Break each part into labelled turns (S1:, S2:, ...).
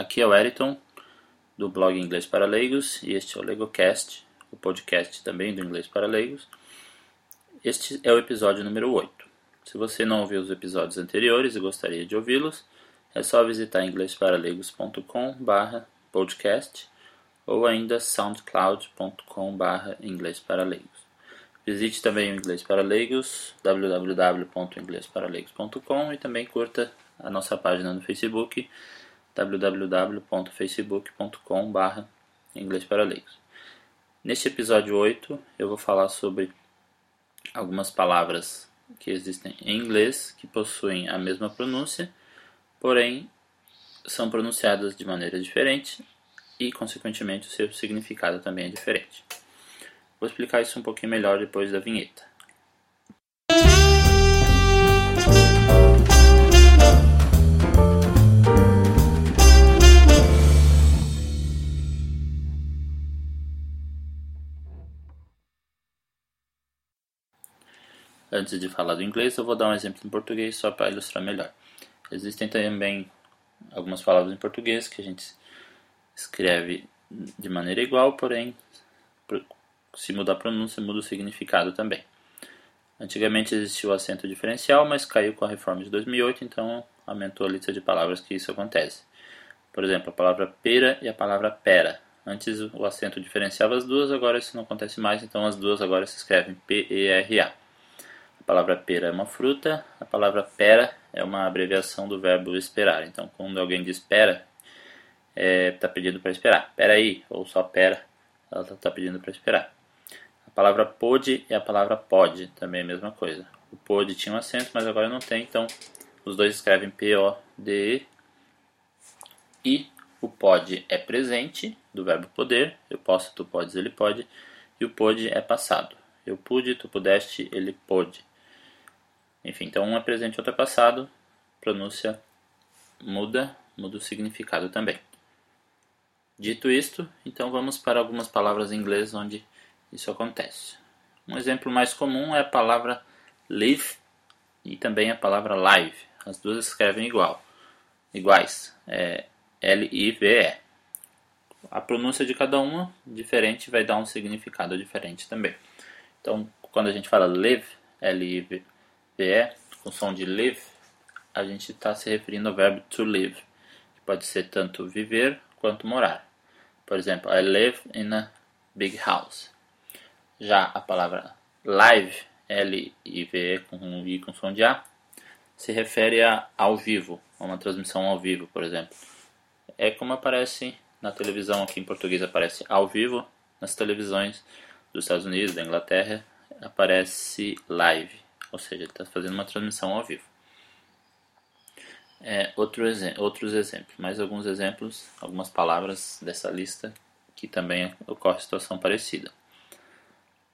S1: aqui é o Eriton, do blog Inglês para Leigos, e este é o LegoCast, o podcast também do Inglês para Leigos. Este é o episódio número 8. Se você não ouviu os episódios anteriores e gostaria de ouvi-los, é só visitar inglêsparaleigos.com podcast ou ainda soundcloud.com inglêsparaleigos. Visite também o Inglês para Leigos, e também curta a nossa página no Facebook, www.facebook.com barra inglês para leigos. Neste episódio 8 eu vou falar sobre algumas palavras que existem em inglês que possuem a mesma pronúncia, porém são pronunciadas de maneira diferente e, consequentemente, o seu significado também é diferente. Vou explicar isso um pouquinho melhor depois da vinheta. Antes de falar do inglês, eu vou dar um exemplo em português só para ilustrar melhor. Existem também algumas palavras em português que a gente escreve de maneira igual, porém, se mudar a pronúncia, muda o significado também. Antigamente existia o acento diferencial, mas caiu com a reforma de 2008, então aumentou a lista de palavras que isso acontece. Por exemplo, a palavra pera e a palavra pera. Antes o acento diferenciava as duas, agora isso não acontece mais, então as duas agora se escrevem P-E-R-A. A palavra pera é uma fruta, a palavra pera é uma abreviação do verbo esperar. Então, quando alguém diz pera, está é, tá pedindo para esperar. Pera aí, ou só pera, ela está pedindo para esperar. A palavra pode e a palavra pode, também é a mesma coisa. O pode tinha um acento, mas agora não tem, então os dois escrevem P-O-D-E. E o pode é presente, do verbo poder. Eu posso, tu podes, ele pode. E o pode é passado. Eu pude, tu pudeste, ele pôde. Enfim, então um é presente e outro é passado, pronúncia muda, muda o significado também. Dito isto, então vamos para algumas palavras em inglês onde isso acontece. Um exemplo mais comum é a palavra live e também a palavra live. As duas escrevem igual, iguais, é L-I-V-E. A pronúncia de cada uma diferente vai dar um significado diferente também. Então, quando a gente fala live, L-I-V-E, PE, com som de live, a gente está se referindo ao verbo to live, que pode ser tanto viver quanto morar. Por exemplo, I live in a big house. Já a palavra live, L-I-V-E com um I com som de A, se refere a ao vivo, a uma transmissão ao vivo, por exemplo. É como aparece na televisão, aqui em português aparece ao vivo, nas televisões dos Estados Unidos, da Inglaterra, aparece live ou seja, está fazendo uma transmissão ao vivo. É, outro exe outros exemplos, mais alguns exemplos, algumas palavras dessa lista que também ocorre situação parecida.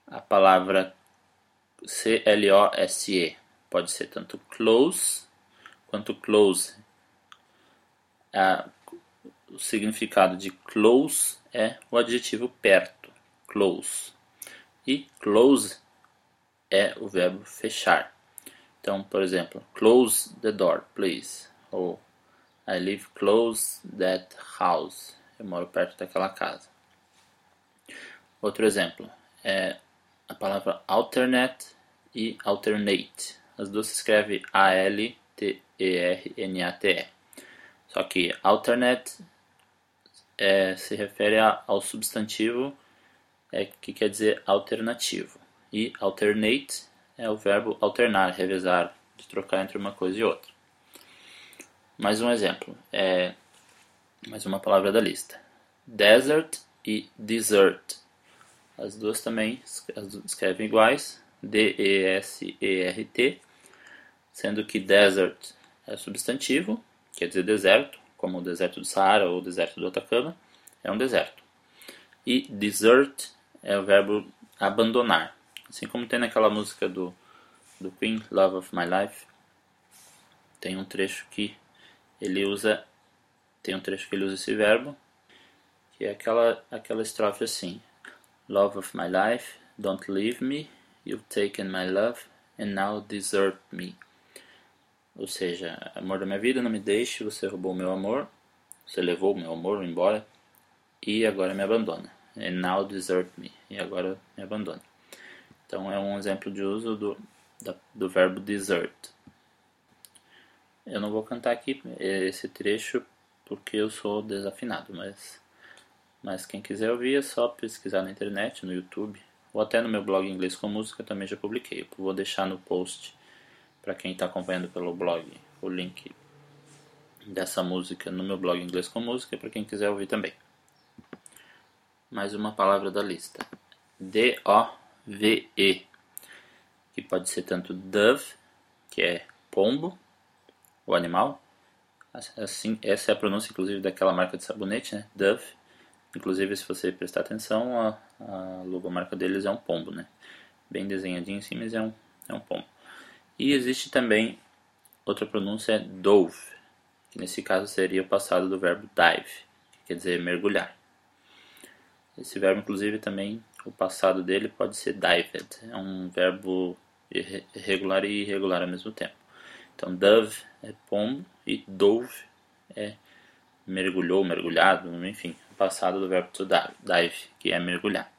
S1: A palavra C-L-O-S-E pode ser tanto close quanto close. o significado de close é o adjetivo perto, close. E close é o verbo fechar. Então, por exemplo, close the door, please. Ou I live close that house. Eu moro perto daquela casa. Outro exemplo é a palavra alternate e alternate. As duas se escrevem A-L-T-E-R-N-A-T-E. Só que alternate é, se refere ao substantivo é, que quer dizer alternativo. E alternate é o verbo alternar, revezar, de trocar entre uma coisa e outra. Mais um exemplo, é mais uma palavra da lista. Desert e desert. As duas também escrevem iguais, D-E-S-E-R-T, sendo que desert é substantivo, quer dizer deserto, como o deserto do Saara ou o deserto do Atacama, é um deserto. E desert é o verbo abandonar, Assim como tem naquela música do, do Queen, Love of My Life, tem um trecho que ele usa tem um trecho que ele usa esse verbo, que é aquela aquela estrofe assim: Love of my life, don't leave me, you've taken my love and now desert me. Ou seja, amor da minha vida, não me deixe, você roubou meu amor você levou meu amor embora e agora me abandona. And now desert me. E agora me abandona. Então é um exemplo de uso do, da, do verbo desert. Eu não vou cantar aqui esse trecho porque eu sou desafinado, mas, mas quem quiser ouvir é só pesquisar na internet, no YouTube, ou até no meu blog Inglês com Música também já publiquei. Eu vou deixar no post para quem está acompanhando pelo blog o link dessa música no meu blog Inglês com Música para quem quiser ouvir também. Mais uma palavra da lista: D-O-V-E, que pode ser tanto dove, que é pombo, o animal. Assim, essa é a pronúncia, inclusive, daquela marca de sabonete, né? Dove. Inclusive, se você prestar atenção, a, a logomarca deles é um pombo, né? Bem desenhadinho assim, mas é um, é um pombo. E existe também outra pronúncia, é dove, que nesse caso seria o passado do verbo dive, que quer dizer mergulhar. Esse verbo, inclusive, também, o passado dele pode ser dived, é um verbo irregular e irregular ao mesmo tempo. Então, dove é pombo e dove é mergulhou, mergulhado, enfim, o passado do verbo to dive, que é mergulhar.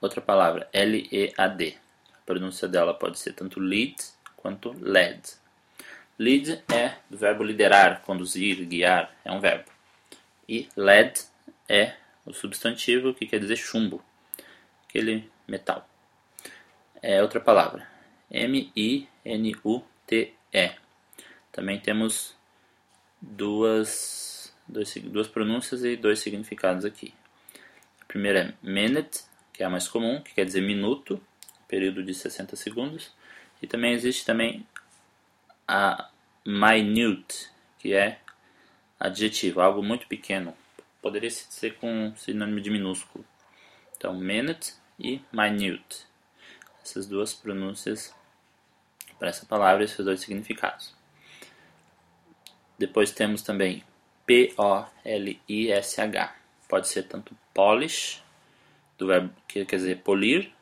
S1: Outra palavra, L-E-A-D. A pronúncia dela pode ser tanto lead quanto led. Lead é do verbo liderar, conduzir, guiar, é um verbo. E led é o substantivo que quer dizer chumbo, aquele metal. É outra palavra, M-I-N-U-T-E. Também temos duas, dois, duas pronúncias e dois significados aqui. A primeira é minute, que é a mais comum, que quer dizer minuto, período de 60 segundos. E também existe também a minute, que é adjetivo, algo muito pequeno. Poderia ser com sinônimo de minúsculo. Então, minute e minute. Essas duas pronúncias para essa palavra e esses dois significados. Depois temos também P-O-L-I-S-H. Pode ser tanto polish, do verbo que quer dizer polir,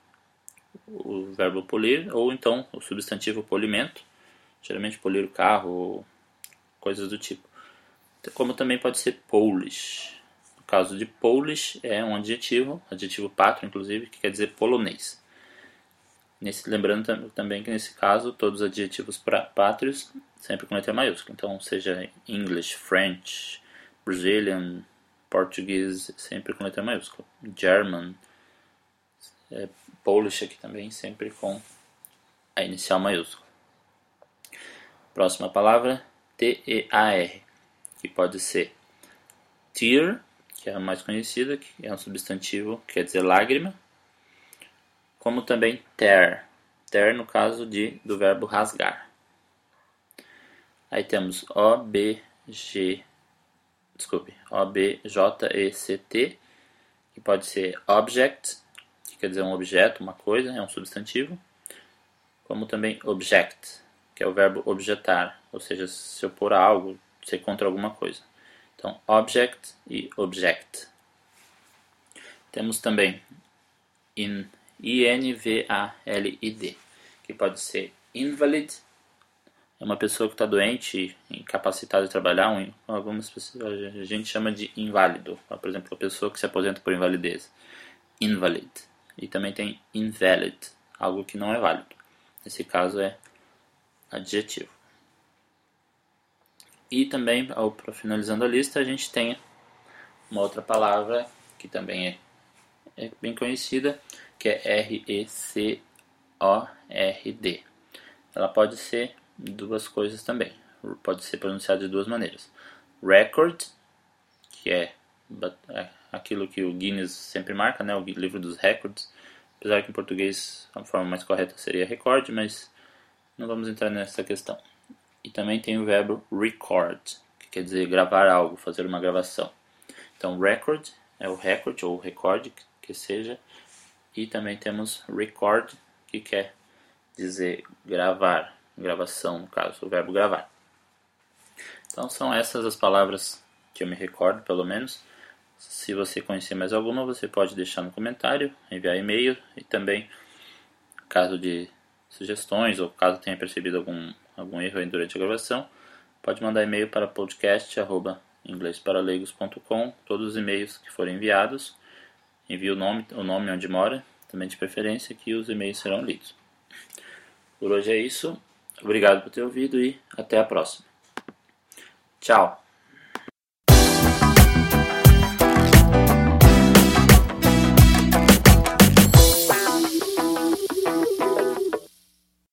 S1: o verbo polir, ou então o substantivo polimento, geralmente polir o carro coisas do tipo. Como também pode ser Polish. Caso de Polish é um adjetivo, adjetivo pátrio inclusive, que quer dizer polonês. Nesse, lembrando também que nesse caso todos os adjetivos pátrios sempre com letra maiúscula. Então seja English, French, Brazilian, Português sempre com letra maiúscula. German, é, Polish aqui também, sempre com a inicial maiúscula. Próxima palavra, T-E-A-R, que pode ser tear, que é a mais conhecida, que é um substantivo que quer dizer lágrima, como também tear, tear no caso de, do verbo rasgar. Aí temos O, B, G, desculpe, O, B, J, E, C, T, que pode ser object, que quer dizer um objeto, uma coisa, é um substantivo, como também object, que é o verbo objetar, ou seja, se opor a algo, ser contra alguma coisa. Então, object e object. Temos também in, I-N-V-A-L-I-D, que pode ser invalid, é uma pessoa que está doente, incapacitada de trabalhar, um, algumas pessoas a gente chama de inválido, por exemplo, a pessoa que se aposenta por invalidez, invalid. E também tem invalid, algo que não é válido. Nesse caso é adjetivo. E também, finalizando a lista, a gente tem uma outra palavra que também é, é bem conhecida, que é R-E-C-O-R-D. Ela pode ser duas coisas também. Pode ser pronunciada de duas maneiras. Record, que é, é aquilo que o Guinness sempre marca, né, o livro dos records. Apesar que em português a forma mais correta seria record, mas não vamos entrar nessa questão. E também tem o verbo record, que quer dizer gravar algo, fazer uma gravação. Então, record é o record ou record, que seja. E também temos record, que quer dizer gravar, gravação, no caso, o verbo gravar. Então, são essas as palavras que eu me recordo, pelo menos. Se você conhecer mais alguma, você pode deixar no comentário, enviar e-mail e também, caso de sugestões ou caso tenha percebido algum, algum erro durante a gravação, pode mandar e-mail para podcast@ inglêsparalegos.com, todos os e-mails que forem enviados, envie o nome, o nome onde mora, também de preferência, que os e-mails serão lidos. Por hoje é isso. Obrigado por ter ouvido e até a próxima. Tchau!